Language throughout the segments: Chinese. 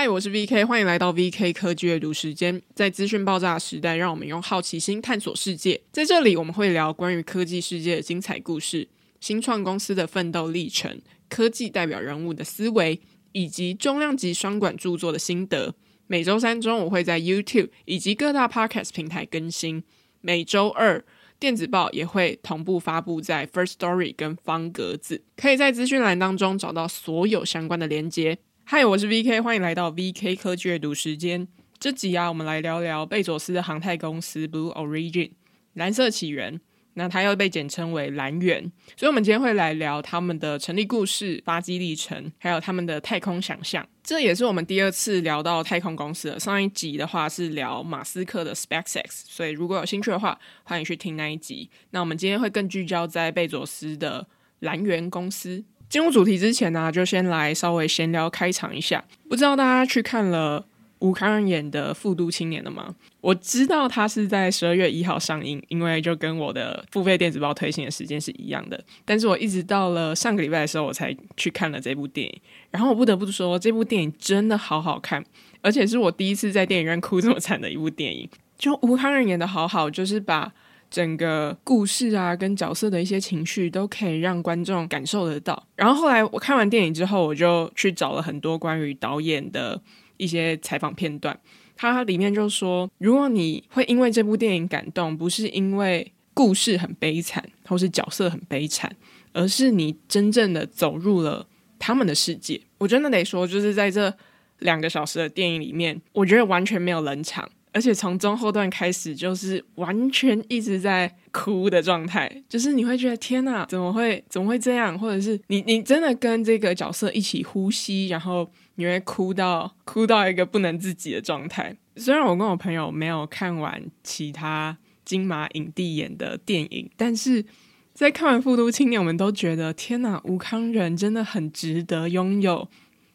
嗨，我是 VK，欢迎来到 VK 科技阅读时间。在资讯爆炸的时代，让我们用好奇心探索世界。在这里，我们会聊关于科技世界的精彩故事、新创公司的奋斗历程、科技代表人物的思维，以及重量级双管著作的心得。每周三中午会在 YouTube 以及各大 Podcast 平台更新。每周二，电子报也会同步发布在 First Story 跟方格子，可以在资讯栏当中找到所有相关的连接。嗨，我是 VK，欢迎来到 VK 科技阅读时间。这集啊，我们来聊聊贝佐斯的航太公司 Blue Origin 蓝色起源。那它又被简称为蓝源，所以我们今天会来聊他们的成立故事、发迹历程，还有他们的太空想象。这也是我们第二次聊到太空公司了。上一集的话是聊马斯克的 SpaceX，所以如果有兴趣的话，欢迎去听那一集。那我们今天会更聚焦在贝佐斯的蓝源公司。进入主题之前呢、就先来稍微闲聊开场一下。不知道大家去看了吴康仁演的《富都青年》了吗？我知道他是在十二月一号上映，因为就跟我的付费电子报推行的时间是一样的。但是我一直到了上个礼拜的时候，我才去看了这部电影。然后我不得不说，这部电影真的好好看，而且是我第一次在电影院哭这么惨的一部电影。就吴康仁演的好好，就是把。整个故事啊，跟角色的一些情绪都可以让观众感受得到。然后后来我看完电影之后，我就去找了很多关于导演的一些采访片段。他里面就说，如果你会因为这部电影感动，不是因为故事很悲惨，或是角色很悲惨，而是你真正的走入了他们的世界。我真的得说，就是在这两个小时的电影里面，我觉得完全没有冷场。而且从中后段开始，就是完全一直在哭的状态，就是你会觉得天哪，怎么会怎么会这样？或者是你你真的跟这个角色一起呼吸，然后你会哭到哭到一个不能自己的状态。虽然我跟我朋友没有看完其他金马影帝演的电影，但是在看完《富都青年》，我们都觉得天哪，吴康仁真的很值得拥有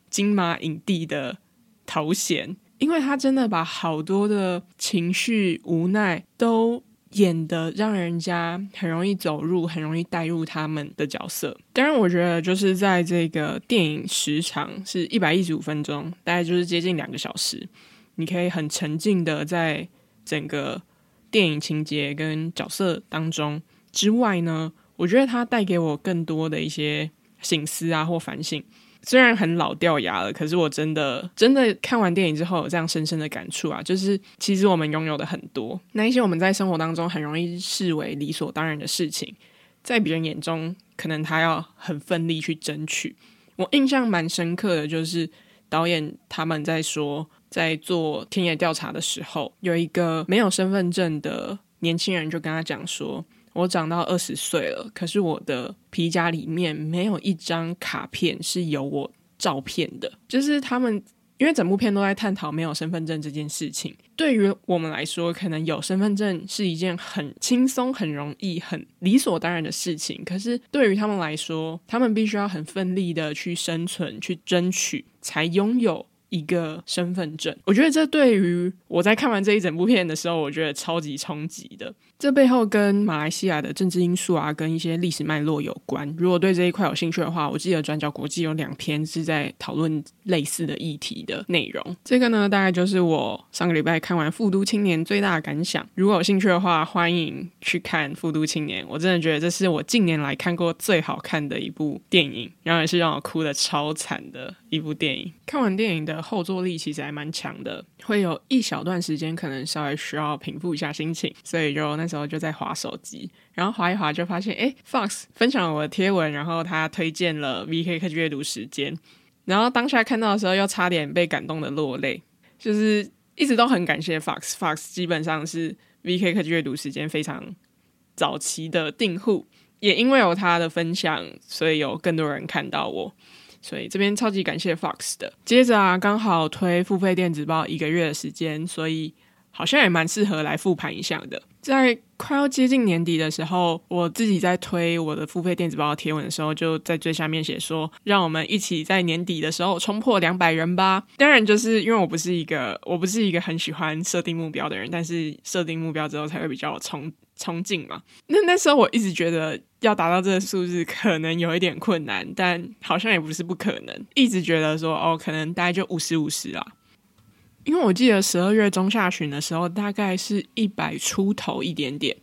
金马影帝的头衔。因为他真的把好多的情绪、无奈都演得让人家很容易走入、很容易带入他们的角色。当然，我觉得就是在这个电影时长是一百一十五分钟，大概就是接近两个小时，你可以很沉浸的在整个电影情节跟角色当中之外呢，我觉得它带给我更多的一些醒思啊或反省。虽然很老掉牙了，可是我真的真的看完电影之后有这样深深的感触啊！就是其实我们拥有的很多，那一些我们在生活当中很容易视为理所当然的事情，在别人眼中可能他要很奋力去争取。我印象蛮深刻的，就是导演他们在说，在做田野调查的时候，有一个没有身份证的年轻人就跟他讲说。我长到二十岁了，可是我的皮夹里面没有一张卡片是有我照片的。就是他们，因为整部片都在探讨没有身份证这件事情。对于我们来说，可能有身份证是一件很轻松、很容易、很理所当然的事情。可是对于他们来说，他们必须要很奋力的去生存、去争取，才拥有一个身份证。我觉得这对于我在看完这一整部片的时候，我觉得超级冲击的。这背后跟马来西亚的政治因素啊，跟一些历史脉络有关。如果对这一块有兴趣的话，我记得转角国际有两篇是在讨论类似的议题的内容。这个呢，大概就是我上个礼拜看完《富都青年》最大的感想。如果有兴趣的话，欢迎去看《富都青年》。我真的觉得这是我近年来看过最好看的一部电影，然后也是让我哭得超惨的一部电影。看完电影的后坐力其实还蛮强的，会有一小段时间可能稍微需要平复一下心情，所以就那。时候就在滑手机，然后滑一滑就发现，哎，Fox 分享了我的贴文，然后他推荐了 VK 科技阅读时间，然后当下看到的时候又差点被感动的落泪，就是一直都很感谢 Fox，Fox 基本上是 VK 科技阅读时间非常早期的订户，也因为有他的分享，所以有更多人看到我，所以这边超级感谢 Fox 的。接着啊，刚好推付费电子报一个月的时间，所以。好像也蛮适合来复盘一下的。在快要接近年底的时候，我自己在推我的付费电子报贴文的时候，就在最下面写说：“让我们一起在年底的时候冲破两百人吧。”当然，就是因为我不是一个我不是一个很喜欢设定目标的人，但是设定目标之后才会比较有冲冲劲嘛。那那时候我一直觉得要达到这个数字可能有一点困难，但好像也不是不可能。一直觉得说哦，可能大概就五十五十啊。因为我记得十二月中下旬的时候，大概是一百出头一点点，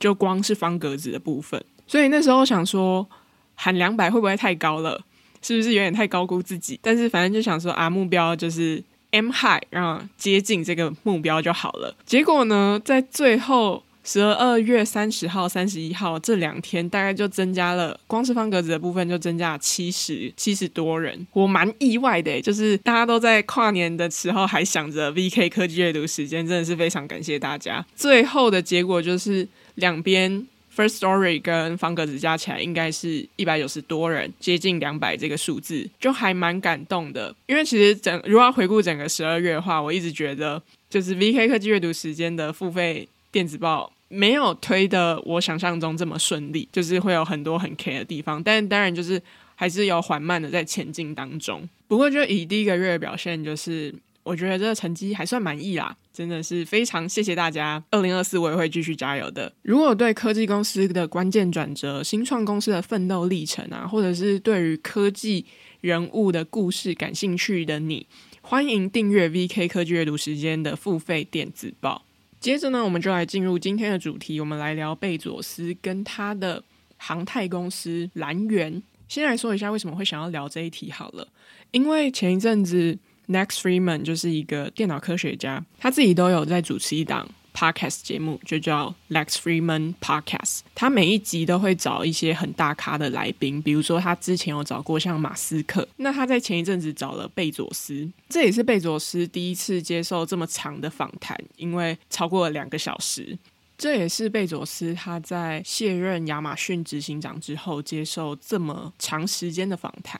就光是方格子的部分。所以那时候想说，喊两百会不会太高了？是不是有点太高估自己？但是反正就想说啊，目标就是 M high，让接近这个目标就好了。结果呢，在最后。十二月三十号、三十一号这两天，大概就增加了，光是方格子的部分就增加了七十七十多人，我蛮意外的，就是大家都在跨年的时候还想着 VK 科技阅读时间，真的是非常感谢大家。最后的结果就是两边 First Story 跟方格子加起来应该是一百九十多人，接近两百这个数字，就还蛮感动的。因为其实整如果要回顾整个十二月的话，我一直觉得就是 VK 科技阅读时间的付费电子报。没有推的我想象中这么顺利，就是会有很多很 K 的地方，但当然就是还是有缓慢的在前进当中。不过就以第一个月的表现，就是我觉得这个成绩还算满意啦，真的是非常谢谢大家。二零二四我也会继续加油的。如果对科技公司的关键转折、新创公司的奋斗历程啊，或者是对于科技人物的故事感兴趣的你，欢迎订阅 VK 科技阅读时间的付费电子报。接着呢，我们就来进入今天的主题。我们来聊贝佐斯跟他的航太公司蓝源。先来说一下为什么会想要聊这一题好了，因为前一阵子，Next Freeman 就是一个电脑科学家，他自己都有在主持一档。Podcast 节目就叫 Lex Fridman Podcast，他每一集都会找一些很大咖的来宾，比如说他之前有找过像马斯克，那他在前一阵子找了贝佐斯，这也是贝佐斯第一次接受这么长的访谈，因为超过了两个小时。这也是贝佐斯他在卸任亚马逊执行长之后接受这么长时间的访谈，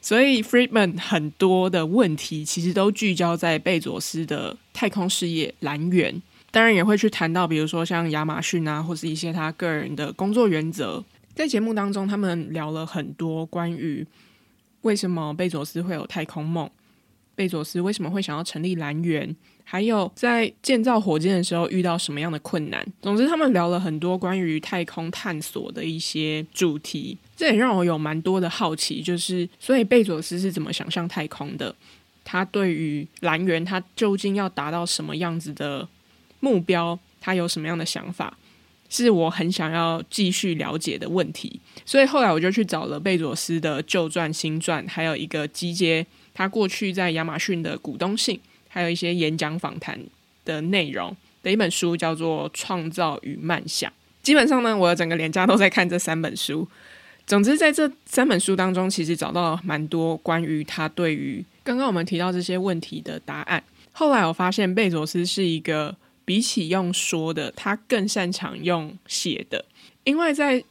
所以 Friedman 很多的问题其实都聚焦在贝佐斯的太空事业蓝源。当然也会去谈到，比如说像亚马逊啊，或是一些他个人的工作原则。在节目当中，他们聊了很多关于为什么贝佐斯会有太空梦，贝佐斯为什么会想要成立蓝源，还有在建造火箭的时候遇到什么样的困难。总之，他们聊了很多关于太空探索的一些主题。这也让我有蛮多的好奇，就是所以贝佐斯是怎么想象太空的？他对于蓝源，他究竟要达到什么样子的？目标，他有什么样的想法，是我很想要继续了解的问题。所以后来我就去找了贝佐斯的旧传、新传，还有一个集结他过去在亚马逊的股东信，还有一些演讲访谈的内容的一本书，叫做《创造与漫想》。基本上呢，我的整个连假都在看这三本书。总之，在这三本书当中，其实找到了蛮多关于他对于刚刚我们提到这些问题的答案。后来我发现，贝佐斯是一个。比起用说的，他更擅长用写的。因为在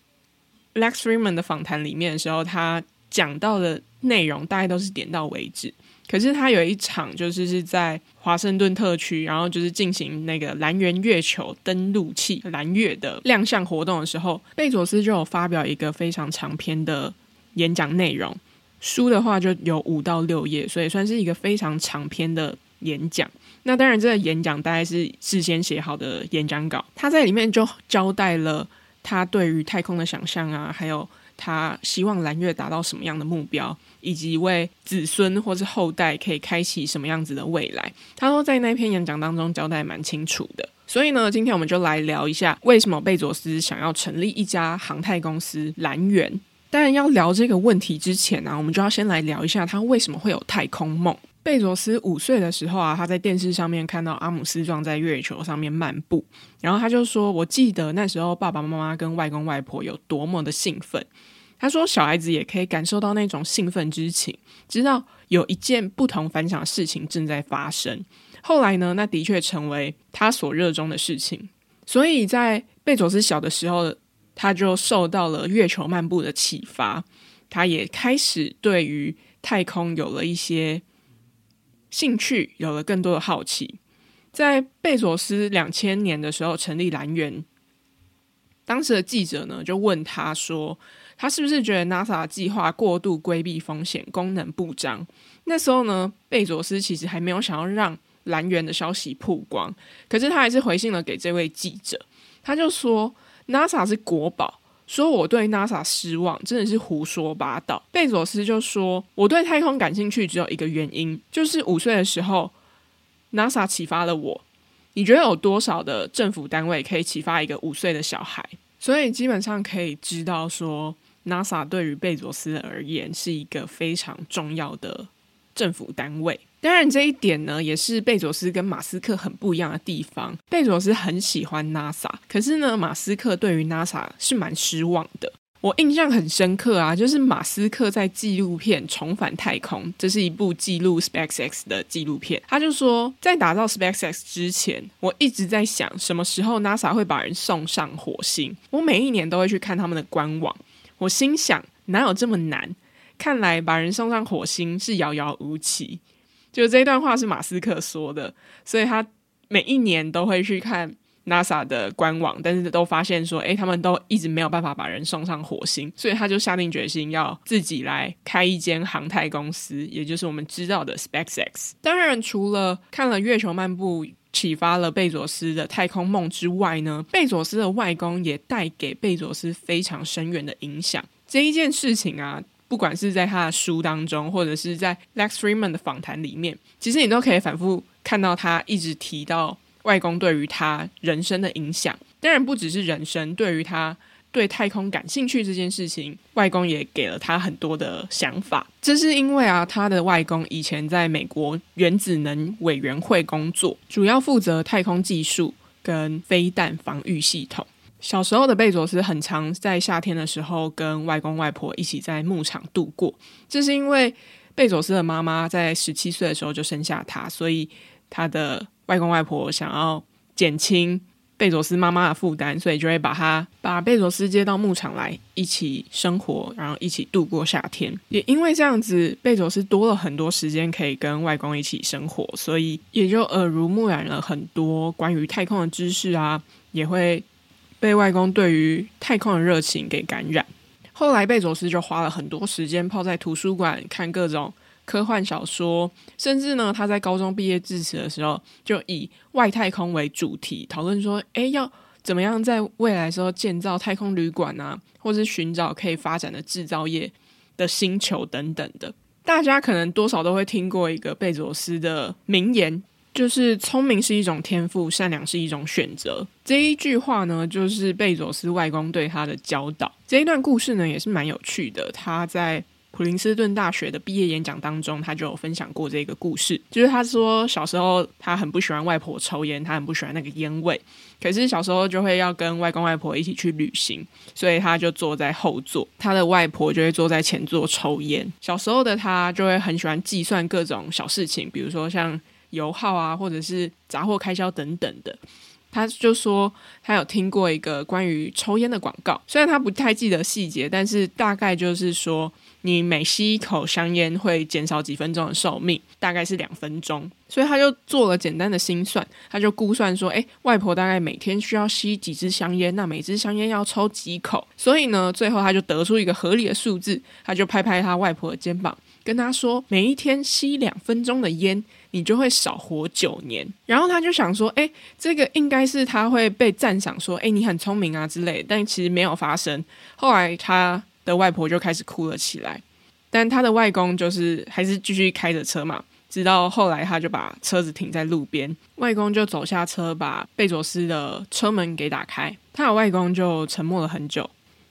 Lex Fridman 的访谈里面的时候，他讲到的内容大概都是点到为止。可是他有一场就是是在华盛顿特区，然后就是进行那个蓝源月球登陆器蓝月的亮相活动的时候，贝佐斯就有发表一个非常长篇的演讲内容。书的话就有五到六页，所以算是一个非常长篇的演讲。那当然，这个演讲大概是事先写好的演讲稿。他在里面就交代了他对于太空的想象啊，还有他希望蓝月达到什么样的目标，以及为子孙或是后代可以开启什么样子的未来。他都在那篇演讲当中交代蛮清楚的。所以呢，今天我们就来聊一下，为什么贝佐斯想要成立一家航太公司蓝源。当然，要聊这个问题之前呢、我们就要先来聊一下他为什么会有太空梦。贝佐斯五岁的时候啊，他在电视上面看到阿姆斯壮在月球上面漫步，然后他就说：“我记得那时候爸爸妈妈跟外公外婆有多么的兴奋。”他说：“小孩子也可以感受到那种兴奋之情，知道有一件不同凡响的事情正在发生。”后来呢，那的确成为他所热衷的事情。所以在贝佐斯小的时候，他就受到了月球漫步的启发，他也开始对于太空有了一些。兴趣有了更多的好奇，在贝佐斯两千年的时候成立蓝源，当时的记者呢就问他说，他是不是觉得 NASA 计划过度规避风险，功能不彰？那时候呢，贝佐斯其实还没有想要让蓝源的消息曝光，可是他还是回信了给这位记者，他就说 NASA 是国宝，说我对 NASA 失望，真的是胡说八道。贝佐斯就说，我对太空感兴趣只有一个原因，就是五岁的时候，NASA 启发了我。你觉得有多少的政府单位可以启发一个五岁的小孩？所以基本上可以知道说，NASA 对于贝佐斯而言是一个非常重要的政府单位。当然，这一点呢，也是贝佐斯跟马斯克很不一样的地方。贝佐斯很喜欢 NASA，可是呢，马斯克对于 NASA 是蛮失望的。我印象很深刻啊，就是马斯克在纪录片《重返太空》，这是一部记录 SpaceX 的纪录片。他就说，在打造 SpaceX 之前，我一直在想什么时候 NASA 会把人送上火星。我每一年都会去看他们的官网，我心想，哪有这么难？看来把人送上火星是遥遥无期。就这一段话是马斯克说的，所以他每一年都会去看 NASA 的官网，但是都发现说，诶，他们都一直没有办法把人送上火星，所以他就下定决心要自己来开一间航太公司，也就是我们知道的 SpaceX。当然，除了看了《月球漫步》启发了贝佐斯的太空梦之外呢，贝佐斯的外公也带给贝佐斯非常深远的影响。这一件事情啊。不管是在他的书当中，或者是在 Lex Freeman 的访谈里面，其实你都可以反复看到他一直提到外公对于他人生的影响。当然，不只是人生，对于他对太空感兴趣这件事情，外公也给了他很多的想法。这是因为啊，他的外公以前在美国原子能委员会工作，主要负责太空技术跟飞弹防御系统。小时候的贝佐斯很常在夏天的时候跟外公外婆一起在牧场度过，这是因为贝佐斯的妈妈在十七岁的时候就生下他，所以他的外公外婆想要减轻贝佐斯妈妈的负担，所以就会把他把贝佐斯接到牧场来一起生活，然后一起度过夏天。也因为这样子，贝佐斯多了很多时间可以跟外公一起生活，所以也就耳濡目染了很多关于太空的知识啊，也会。被外公对于太空的热情给感染，后来贝佐斯就花了很多时间泡在图书馆看各种科幻小说，甚至呢，他在高中毕业致辞的时候就以外太空为主题讨论说，诶，要怎么样在未来时候建造太空旅馆啊，或是寻找可以发展的制造业的星球等等的。大家可能多少都会听过一个贝佐斯的名言。就是聪明是一种天赋，善良是一种选择。这一句话呢，就是贝佐斯外公对他的教导。这一段故事呢，也是蛮有趣的。他在普林斯顿大学的毕业演讲当中，他就有分享过这个故事。就是他说，小时候他很不喜欢外婆抽烟，他很不喜欢那个烟味。可是小时候就会要跟外公外婆一起去旅行，所以他就坐在后座，他的外婆就会坐在前座抽烟。小时候的他就会很喜欢计算各种小事情，比如说像。油耗啊，或者是杂货开销等等的，他就说他有听过一个关于抽烟的广告，虽然他不太记得细节，但是大概就是说，你每吸一口香烟会减少几分钟的寿命，大概是两分钟。所以他就做了简单的心算，他就估算说，诶，外婆大概每天需要吸几支香烟，那每支香烟要抽几口？所以呢，最后他就得出一个合理的数字，他就拍拍他外婆的肩膀，跟他说，每一天吸两分钟的烟。你就会少活九年，然后他就想说，诶，这个应该是他会被赞赏说，诶，你很聪明啊之类的，但其实没有发生。后来他的外婆就开始哭了起来，但他的外公就是还是继续开着车嘛，直到后来他就把车子停在路边，外公就走下车，把贝佐斯的车门给打开，他的外公就沉默了很久，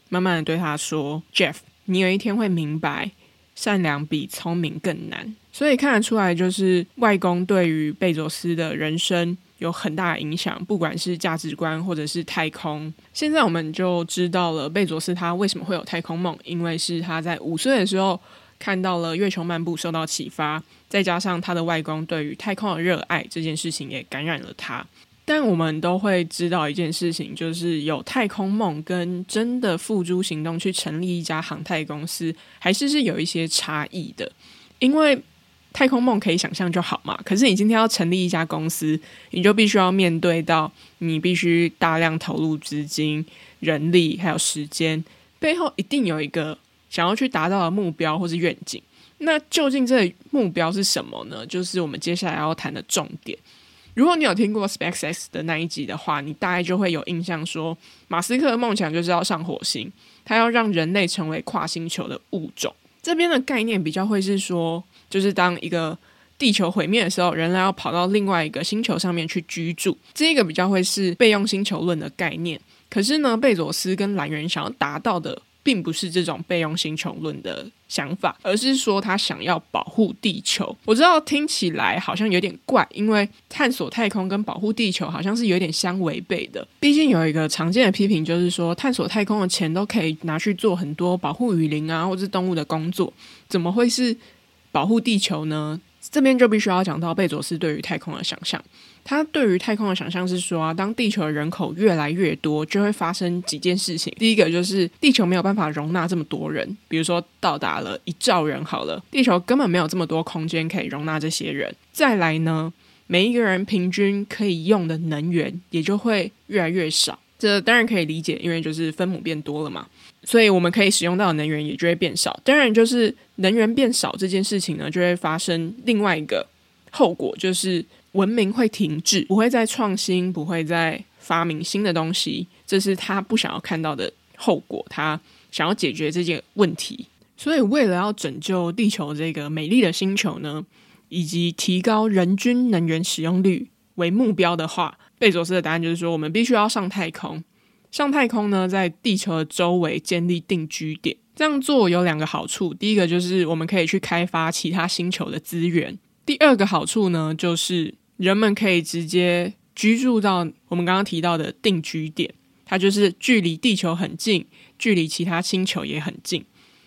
慢慢的对他说：“Jeff，你有一天会明白，善良比聪明更难。”所以看得出来，就是外公对于贝佐斯的人生有很大影响，不管是价值观或者是太空。现在我们就知道了贝佐斯他为什么会有太空梦，因为是他在五岁的时候看到了《月球漫步》受到启发，再加上他的外公对于太空的热爱，这件事情也感染了他。但我们都会知道一件事情，就是有太空梦跟真的付诸行动去成立一家航太公司，还是是有一些差异的，因为。太空梦可以想象就好嘛，可是你今天要成立一家公司，你就必须要面对到你必须大量投入资金、人力还有时间，背后一定有一个想要去达到的目标或是愿景。那究竟这目标是什么呢？就是我们接下来要谈的重点。如果你有听过 SpaceX 的那一集的话，你大概就会有印象说，马斯克的梦想就是要上火星，他要让人类成为跨星球的物种。这边的概念比较会是说，就是当一个地球毁灭的时候，人类要跑到另外一个星球上面去居住，这个比较会是备用星球论的概念。可是呢，贝佐斯跟蓝源想要达到的，并不是这种备用星球论的想法，而是说他想要保护地球。我知道听起来好像有点怪，因为探索太空跟保护地球好像是有点相违背的。毕竟有一个常见的批评就是说，探索太空的钱都可以拿去做很多保护雨林啊，或者动物的工作，怎么会是保护地球呢？这边就必须要讲到贝佐斯对于太空的想象。他对于太空的想象是说啊，当地球的人口越来越多，就会发生几件事情。第一个就是地球没有办法容纳这么多人，比如说到达了一兆人好了，地球根本没有这么多空间可以容纳这些人。再来呢，每一个人平均可以用的能源也就会越来越少。这当然可以理解，因为就是分母变多了嘛，所以我们可以使用到的能源也就会变少。当然，就是能源变少这件事情呢，就会发生另外一个后果，就是。文明会停滞，不会再创新，不会再发明新的东西，这是他不想要看到的后果。他想要解决这件问题，所以为了要拯救地球这个美丽的星球呢，以及提高人均能源使用率为目标的话，贝佐斯的答案就是说，我们必须要上太空。上太空呢，在地球的周围建立定居点。这样做有两个好处，第一个就是我们可以去开发其他星球的资源。第二个好处呢，就是人们可以直接居住到我们刚刚提到的定居点，它就是距离地球很近，距离其他星球也很近，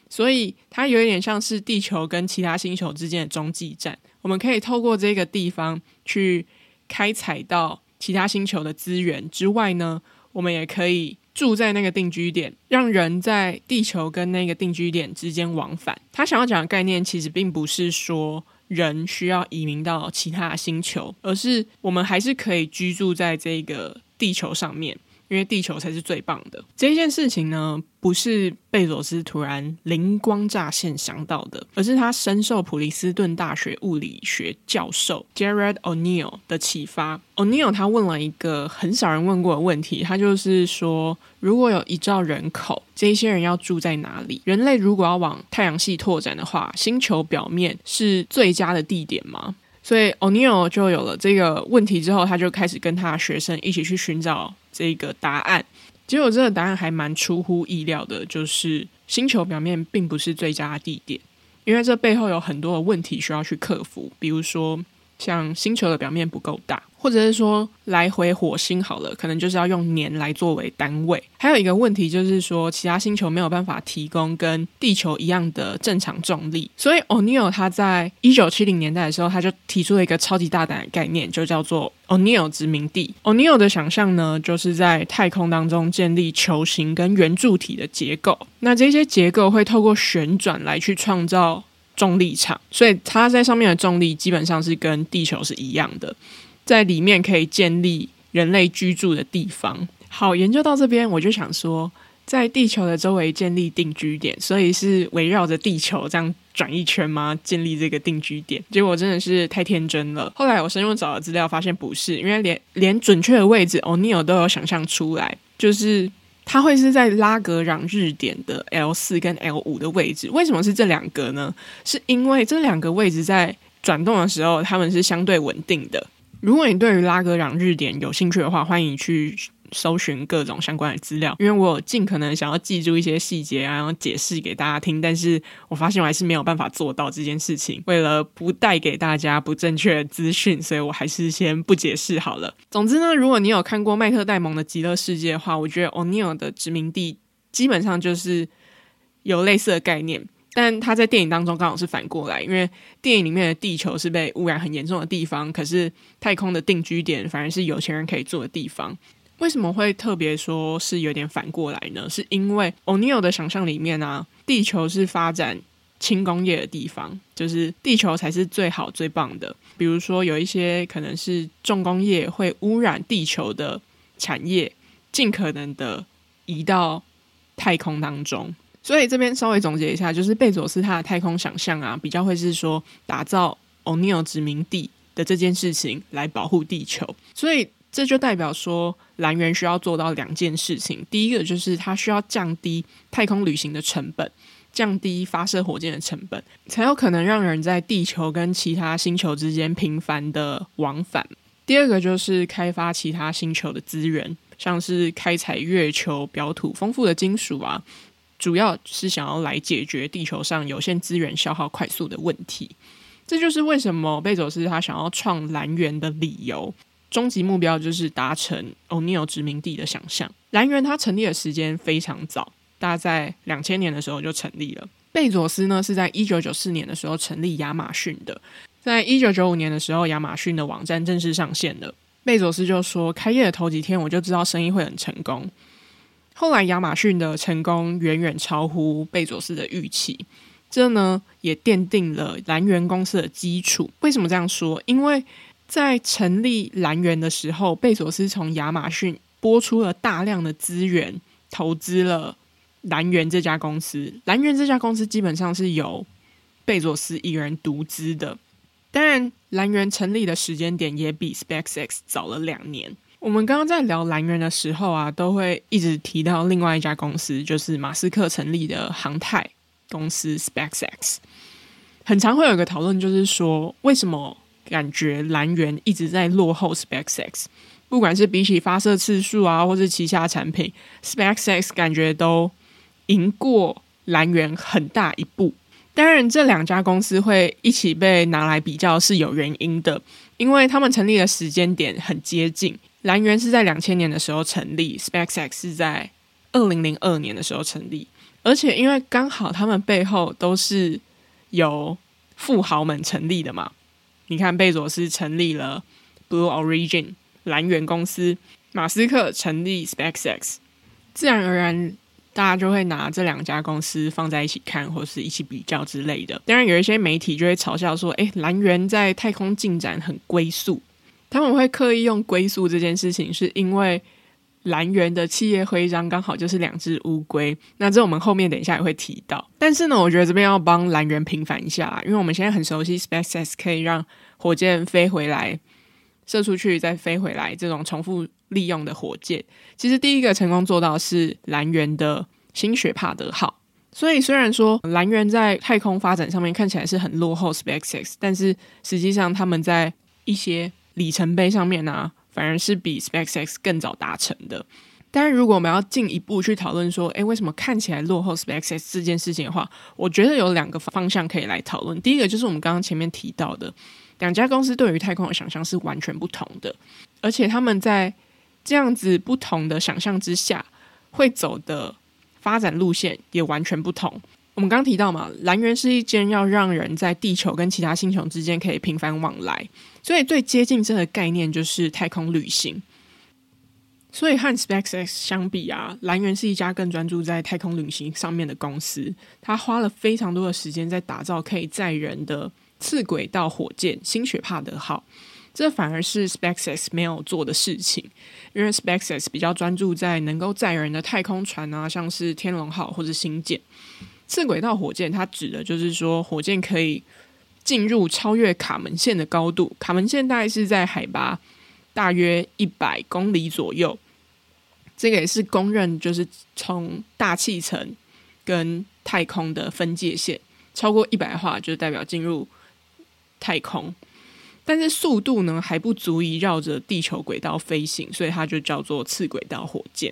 所以它有一点像是地球跟其他星球之间的中继站。我们可以透过这个地方去开采到其他星球的资源之外呢，我们也可以住在那个定居点，让人在地球跟那个定居点之间往返。他想要讲的概念其实并不是说。人需要移民到其他星球，而是我们还是可以居住在这个地球上面。因为地球才是最棒的。这件事情呢，不是贝佐斯突然灵光乍现想到的，而是他深受普林斯顿大学物理学教授 Jared O'Neill 的启发。O'Neill 他问了一个很少人问过的问题，他就是说，如果有一兆人口，这些人要住在哪里？人类如果要往太阳系拓展的话，星球表面是最佳的地点吗？所以，O'neil 就有了这个问题之后，他就开始跟他的学生一起去寻找。这个答案，结果这个答案还蛮出乎意料的，就是星球表面并不是最佳地点，因为这背后有很多的问题需要去克服，比如说像星球的表面不够大。或者是说来回火星好了，可能就是要用年来作为单位。还有一个问题就是说，其他星球没有办法提供跟地球一样的正常重力，所以 O'Neill 他在一九七零年代的时候，他就提出了一个超级大胆的概念，就叫做 O'Neill 殖民地。O'Neill 的想象呢，就是在太空当中建立球形跟圆柱体的结构，那这些结构会透过旋转来去创造重力场，所以它在上面的重力基本上是跟地球是一样的。在里面可以建立人类居住的地方。好，研究到这边，我就想说，在地球的周围建立定居点，所以是围绕着地球这样转一圈吗？建立这个定居点？结果真的是太天真了。后来我深入找了资料，发现不是，因为连连准确的位置，O'Neill 都有想象出来，就是它会是在拉格朗日点的 L 四跟 L 五的位置。为什么是这两个呢？是因为这两个位置在转动的时候，它们是相对稳定的。如果你对于拉格朗日点有兴趣的话，欢迎去搜寻各种相关的资料，因为我尽可能想要记住一些细节，然后解释给大家听，但是我发现我还是没有办法做到这件事情。为了不带给大家不正确的资讯，所以我还是先不解释好了。总之呢，如果你有看过麦克戴蒙的《极乐世界》的话，我觉得 O'Neill 的殖民地基本上就是有类似的概念。但他在电影当中刚好是反过来，因为电影里面的地球是被污染很严重的地方，可是太空的定居点反而是有钱人可以住的地方。为什么会特别说是有点反过来呢？是因为 o neil 的想象里面啊，地球是发展轻工业的地方，就是地球才是最好最棒的。比如说有一些可能是重工业会污染地球的产业，尽可能的移到太空当中。所以这边稍微总结一下，就是贝佐斯他的太空想象啊，比较会是说打造 o neil 殖民地的这件事情来保护地球。所以这就代表说，蓝源需要做到两件事情：第一个就是它需要降低太空旅行的成本，降低发射火箭的成本，才有可能让人在地球跟其他星球之间频繁的往返。第二个就是开发其他星球的资源，像是开采月球表土丰富的金属啊。主要是想要来解决地球上有限资源消耗快速的问题，这就是为什么贝佐斯他想要创蓝源的理由。终极目标就是达成欧尼尔殖民地的想象。蓝源它成立的时间非常早，大概在两千年的时候就成立了。贝佐斯呢是在一九九四年的时候成立亚马逊的，在一九九五年的时候，亚马逊的网站正式上线了。贝佐斯就说：“开业的头几天我就知道生意会很成功。”后来，亚马逊的成功远远超乎贝佐斯的预期，这呢也奠定了蓝源公司的基础。为什么这样说？因为在成立蓝源的时候，贝佐斯从亚马逊拨出了大量的资源，投资了蓝源这家公司。蓝源这家公司基本上是由贝佐斯一人独资的。当然，蓝源成立的时间点也比 SpaceX 早了两年。我们刚刚在聊蓝源的时候啊，都会一直提到另外一家公司，就是马斯克成立的航太公司 SpaceX。很常会有一个讨论，就是说为什么感觉蓝源一直在落后 SpaceX？不管是比起发射次数啊，或是旗下产品，SpaceX 感觉都赢过蓝源很大一步。当然，这两家公司会一起被拿来比较是有原因的，因为他们成立的时间点很接近。蓝源是在两千年的时候成立，SpaceX 是在二零零二年的时候成立，而且因为刚好他们背后都是由富豪们成立的嘛。你看，贝佐斯成立了 Blue Origin 蓝源公司，马斯克成立 SpaceX，自然而然大家就会拿这两家公司放在一起看，或是一起比较之类的。当然，有一些媒体就会嘲笑说：“诶，蓝源在太空进展很龟速。”他们会刻意用龟速这件事情，是因为蓝源的企业徽章刚好就是两只乌龟。那这我们后面等一下也会提到。但是呢，我觉得这边要帮蓝源平反一下，因为我们现在很熟悉 SpaceX 可以让火箭飞回来、射出去再飞回来这种重复利用的火箭。其实第一个成功做到是蓝源的新雪帕德号。所以虽然说蓝源在太空发展上面看起来是很落后 SpaceX，但是实际上他们在一些里程碑上面呢、反而是比 SpaceX 更早达成的。但是如果我们要进一步去讨论说，诶，为什么看起来落后 SpaceX 这件事情的话，我觉得有两个方向可以来讨论。第一个就是我们刚刚前面提到的，两家公司对于太空的想象是完全不同的，而且他们在这样子不同的想象之下，会走的发展路线也完全不同。我们刚提到嘛，蓝源是一间要让人在地球跟其他星球之间可以频繁往来，所以最接近这个概念就是太空旅行。所以和 SpaceX 相比啊，蓝源是一家更专注在太空旅行上面的公司。它花了非常多的时间在打造可以载人的次轨道火箭“新雪帕德号”，这反而是 SpaceX 没有做的事情。因为 SpaceX 比较专注在能够载人的太空船啊，像是天龙号或者星舰。次轨道火箭，它指的就是说，火箭可以进入超越卡门线的高度。卡门线大概是在海拔大约一百公里左右，这个也是公认，就是从大气层跟太空的分界线。超过一百的话，就代表进入太空。但是速度呢，还不足以绕着地球轨道飞行，所以它就叫做次轨道火箭。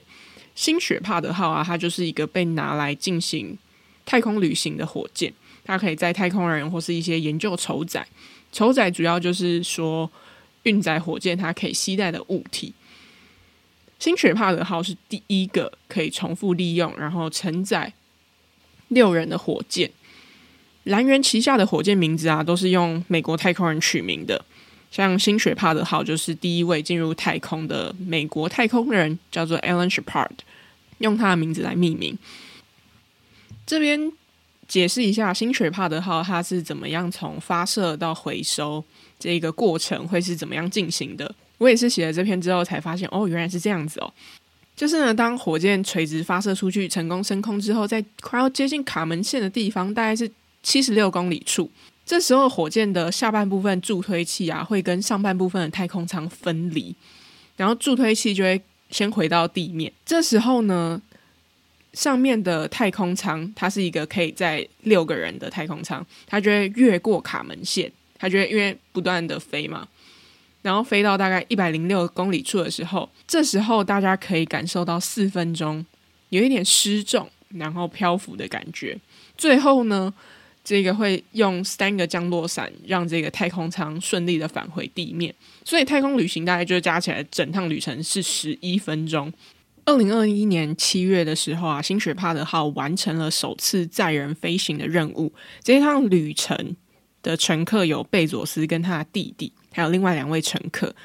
新雪帕德号啊，它就是一个被拿来进行。太空旅行的火箭，它可以载太空人或是一些研究筹载。筹载主要就是说运载火箭它可以携带的物体。新雪帕德号是第一个可以重复利用，然后承载六人的火箭。蓝源旗下的火箭名字啊，都是用美国太空人取名的。像新雪帕德号就是第一位进入太空的美国太空人，叫做 Alan Shepard，用他的名字来命名。这边解释一下，新雪帕德号它是怎么样从发射到回收这个过程会是怎么样进行的。我也是写了这篇之后才发现，哦，原来是这样子哦。就是呢，当火箭垂直发射出去，成功升空之后，在快要接近卡门线的地方，大概是七十六公里处，这时候火箭的下半部分助推器啊，会跟上半部分的太空舱分离，然后助推器就会先回到地面。这时候呢，上面的太空舱它是一个可以载六个人的太空舱，它就会越过卡门线，它就会因为不断的飞嘛，然后飞到大概一百零六公里处的时候，这时候大家可以感受到四分钟有一点失重，然后漂浮的感觉。最后呢，这个会用三个降落伞让这个太空舱顺利的返回地面，所以太空旅行大概就加起来整趟旅程是十一分钟。二零二一年七月的时候啊，新雪帕德号完成了首次载人飞行的任务。这趟旅程的乘客有贝佐斯跟他的弟弟，还有另外两位乘客。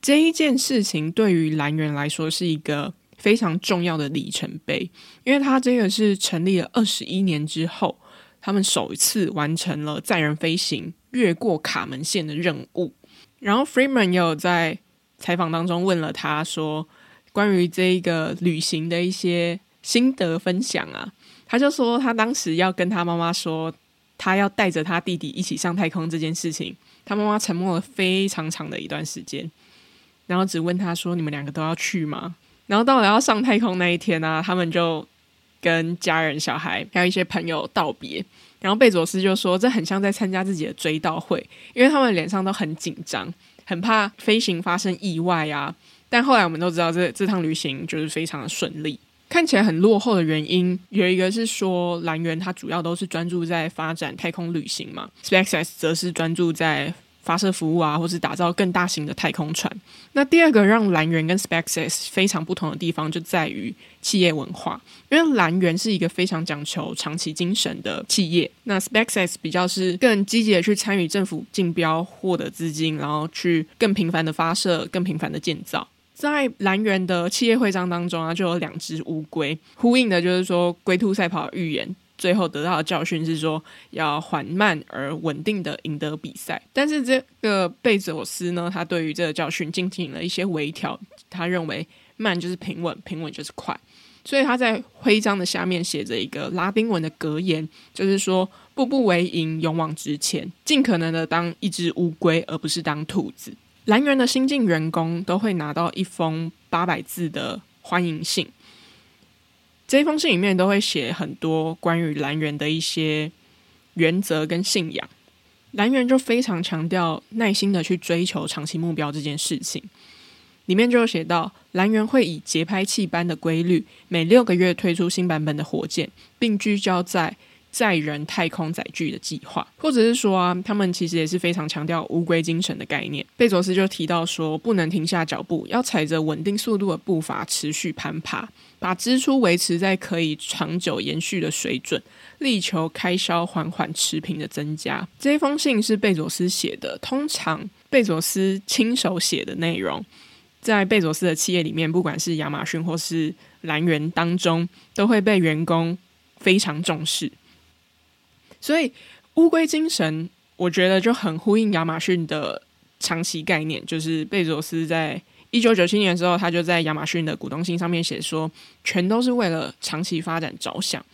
这一件事情对于蓝源来说是一个非常重要的里程碑，因为他这个是成立了二十一年之后，他们首次完成了载人飞行越过卡门线的任务。然后 Freeman 也有在采访当中问了他说。关于这一个旅行的一些心得分享啊，他就说他当时要跟他妈妈说，他要带着他弟弟一起上太空这件事情，他妈妈沉默了非常长的一段时间，然后只问他说：“你们两个都要去吗？”然后到了要上太空那一天呢、啊，他们就跟家人、小孩还有一些朋友道别，然后贝佐斯就说：“这很像在参加自己的追悼会，因为他们脸上都很紧张，很怕飞行发生意外啊。”但后来我们都知道这，这趟旅行就是非常的顺利。看起来很落后的原因，有一个是说蓝源它主要都是专注在发展太空旅行嘛，SpaceX 则是专注在发射服务啊，或是打造更大型的太空船。那第二个让蓝源跟 SpaceX 非常不同的地方，就在于企业文化，因为蓝源是一个非常讲求长期精神的企业，那 SpaceX 比较是更积极的去参与政府竞标，获得资金，然后去更频繁的发射，更频繁的建造。在蓝源的企业徽章当中啊，就有两只乌龟，呼应的就是说龟兔赛跑的预言，最后得到的教训是说要缓慢而稳定的赢得比赛。但是这个贝佐斯呢，他对于这个教训进行了一些微调，他认为慢就是平稳，平稳就是快，所以他在徽章的下面写着一个拉丁文的格言，就是说步步为营，勇往直前，尽可能的当一只乌龟，而不是当兔子。蓝源的新进员工都会拿到一封八百字的欢迎信，这一封信里面都会写很多关于蓝源的一些原则跟信仰。蓝源就非常强调耐心的去追求长期目标这件事情，里面就有写到，蓝源会以节拍器般的规律，每六个月推出新版本的火箭，并聚焦在。载人太空载具的计划，或者是说啊，他们其实也是非常强调乌龟精神的概念。贝佐斯就提到说，不能停下脚步，要踩着稳定速度的步伐持续攀爬，把支出维持在可以长久延续的水准，力求开销缓缓持平的增加。这封信是贝佐斯写的，通常贝佐斯亲手写的内容，在贝佐斯的企业里面，不管是亚马逊或是蓝源当中，都会被员工非常重视。所以乌龟精神，我觉得就很呼应亚马逊的长期概念。就是贝佐斯在一九九七年的时候，他就在亚马逊的股东信上面写说，全都是为了长期发展着想。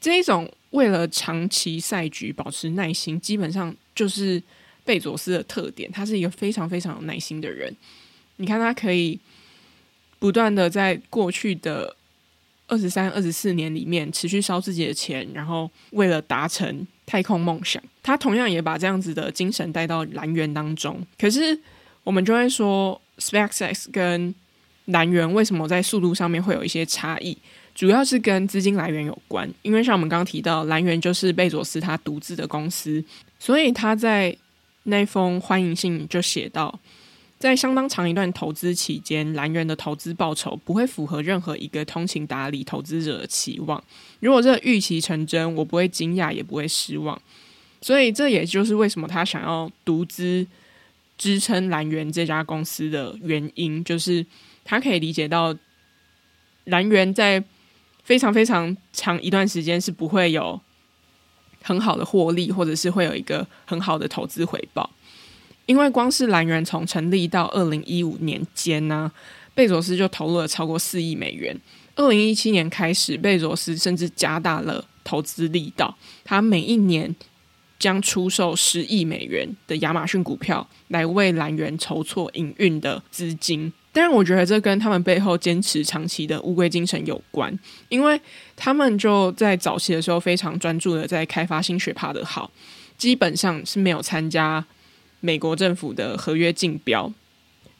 这一种为了长期赛局保持耐心，基本上就是贝佐斯的特点。他是一个非常非常有耐心的人。你看，他可以不断的在过去的。二十三、二十四年里面持续烧自己的钱，然后为了达成太空梦想，他同样也把这样子的精神带到蓝源当中。可是我们就会说，SpaceX 跟蓝源为什么在速度上面会有一些差异？主要是跟资金来源有关。因为像我们刚刚提到，蓝源就是贝佐斯他独资的公司，所以他在那封欢迎信就写到。在相当长一段投资期间，蓝源的投资报酬不会符合任何一个通情达理投资者的期望。如果这预期成真，我不会惊讶，也不会失望。所以，这也就是为什么他想要独资支撑蓝源这家公司的原因，就是他可以理解到蓝源在非常非常长一段时间是不会有很好的获利，或者是会有一个很好的投资回报。因为光是蓝源从成立到二零一五年间呢，贝佐斯就投入了超过四亿美元。二零一七年开始，贝佐斯甚至加大了投资力道，他每一年将出售十亿美元的亚马逊股票来为蓝源筹措营运的资金。当然，我觉得这跟他们背后坚持长期的乌龟精神有关，因为他们就在早期的时候非常专注的在开发新学派的好，基本上是没有参加美国政府的合约竞标。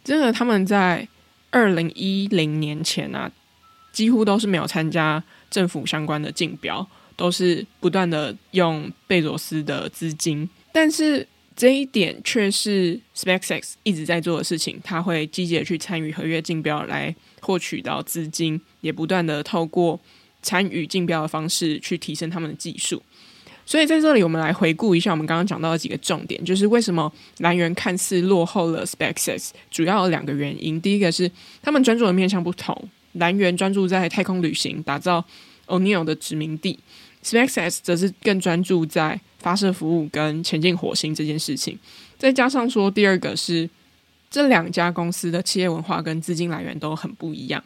真的，他们在二零一零年前啊，几乎都是没有参加政府相关的竞标。都是不断的用贝佐斯的资金，但是这一点却是 SpaceX 一直在做的事情。他会积极的去参与合约竞标来获取到资金，也不断的透过参与竞标的方式去提升他们的技术。所以在这里，我们来回顾一下我们刚刚讲到的几个重点，就是为什么蓝源看似落后了 SpaceX，主要有两个原因。第一个是他们专注的面向不同，蓝源专注在太空旅行，打造 O'Neill 的殖民地。SpaceX 则是更专注在发射服务跟前进火星这件事情，再加上说第二个是这两家公司的企业文化跟资金来源都很不一样。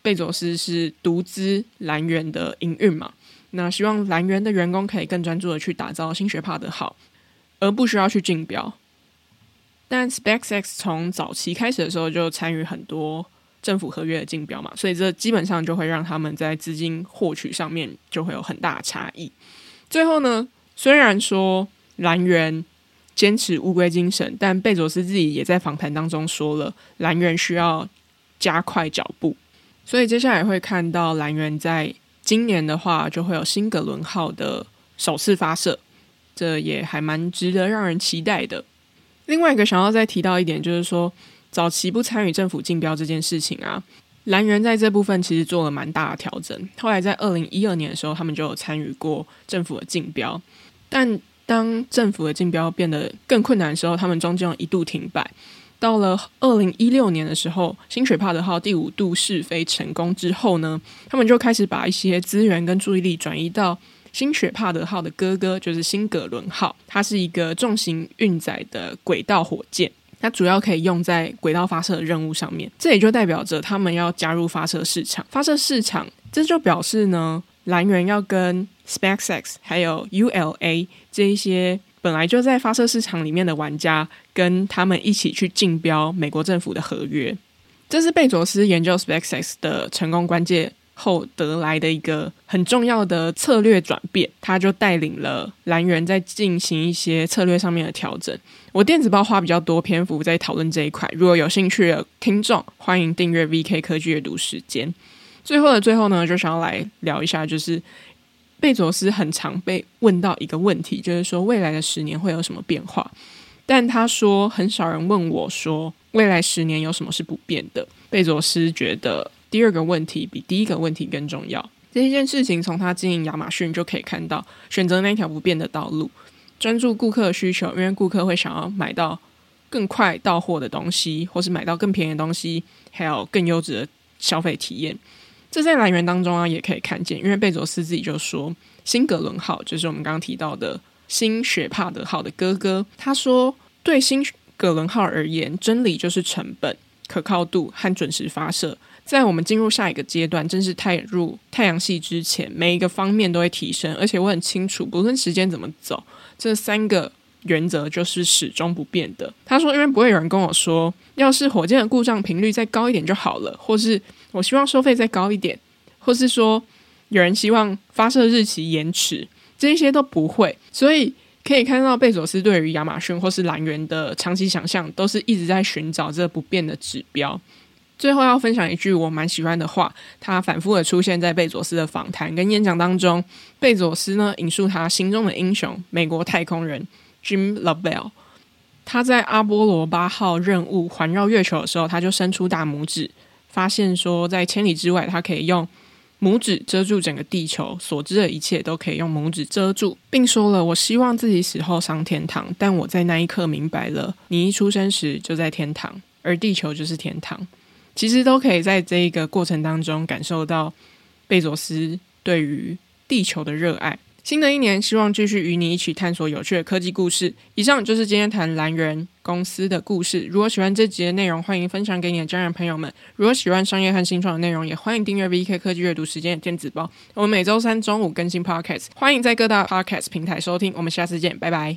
贝佐斯是独资蓝源的营运嘛，那希望蓝源的员工可以更专注的去打造新学派的号，而不需要去竞标。但 SpaceX 从早期开始的时候就参与很多。政府合约的竞标嘛，所以这基本上就会让他们在资金获取上面就会有很大的差异。最后呢，虽然说蓝源坚持乌龟精神，但贝佐斯自己也在访谈当中说了，蓝源需要加快脚步。所以接下来会看到蓝源在今年的话，就会有新格伦号的首次发射，这也还蛮值得让人期待的。另外一个想要再提到一点，就是说。早期不参与政府竞标这件事情啊，蓝源在这部分其实做了蛮大的调整。后来在二零一二年的时候，他们就有参与过政府的竞标，但当政府的竞标变得更困难的时候，他们中间一度停摆。到了二零一六年的时候，新雪帕德号第五度试飞成功之后呢，他们就开始把一些资源跟注意力转移到新雪帕德号的哥哥，就是新格伦号，它是一个重型运载的轨道火箭。它主要可以用在轨道发射的任务上面，这也就代表着他们要加入发射市场。发射市场，这就表示呢，蓝源要跟 SpaceX 还有 ULA 这一些本来就在发射市场里面的玩家，跟他们一起去竞标美国政府的合约。这是贝佐斯研究 SpaceX 的成功关键后得来的一个很重要的策略转变，他就带领了蓝源在进行一些策略上面的调整。我电子报花比较多篇幅在讨论这一块，如果有兴趣的听众，欢迎订阅 VK 科技阅读时间。最后的最后呢，就想要来聊一下，就是贝佐斯很常被问到一个问题，就是说未来的十年会有什么变化？但他说很少人问我说未来十年有什么是不变的。贝佐斯觉得。第二个问题比第一个问题更重要。这一件事情从他经营亚马逊就可以看到，选择那条不变的道路，专注顾客的需求，因为顾客会想要买到更快到货的东西，或是买到更便宜的东西，还有更优质的消费体验。这在来源当中啊，也可以看见，因为贝佐斯自己就说，新格伦号就是我们刚刚提到的新雪帕德号的哥哥。他说，对新格伦号而言，真理就是成本、可靠度和准时发射。在我们进入下一个阶段，正式踏入太阳系之前，每一个方面都会提升。而且我很清楚，不论时间怎么走，这三个原则就是始终不变的。他说：“因为不会有人跟我说，要是火箭的故障频率再高一点就好了，或是我希望收费再高一点，或是说有人希望发射日期延迟，这些都不会。所以可以看到，贝佐斯对于亚马逊或是蓝源的长期想象，都是一直在寻找这不变的指标。”最后要分享一句我蛮喜欢的话，他反复的出现在贝佐斯的访谈跟演讲当中。贝佐斯呢引述他心中的英雄，美国太空人 Jim Lovell。他在阿波罗八号任务环绕月球的时候，他就伸出大拇指，发现说在千里之外，他可以用拇指遮住整个地球，所知的一切都可以用拇指遮住，并说了：“我希望自己死后上天堂，但我在那一刻明白了，你一出生时就在天堂，而地球就是天堂。”其实都可以在这一个过程当中感受到贝佐斯对于地球的热爱，新的一年，希望继续与你一起探索有趣的科技故事。以上就是今天谈蓝源公司的故事。如果喜欢这集的内容，欢迎分享给你的家人朋友们。如果喜欢商业和新创的内容，也欢迎订阅 VK 科技阅读时间的电子报。我们每周三中午更新 Podcast，欢迎在各大 Podcast 平台收听。我们下次见，拜拜。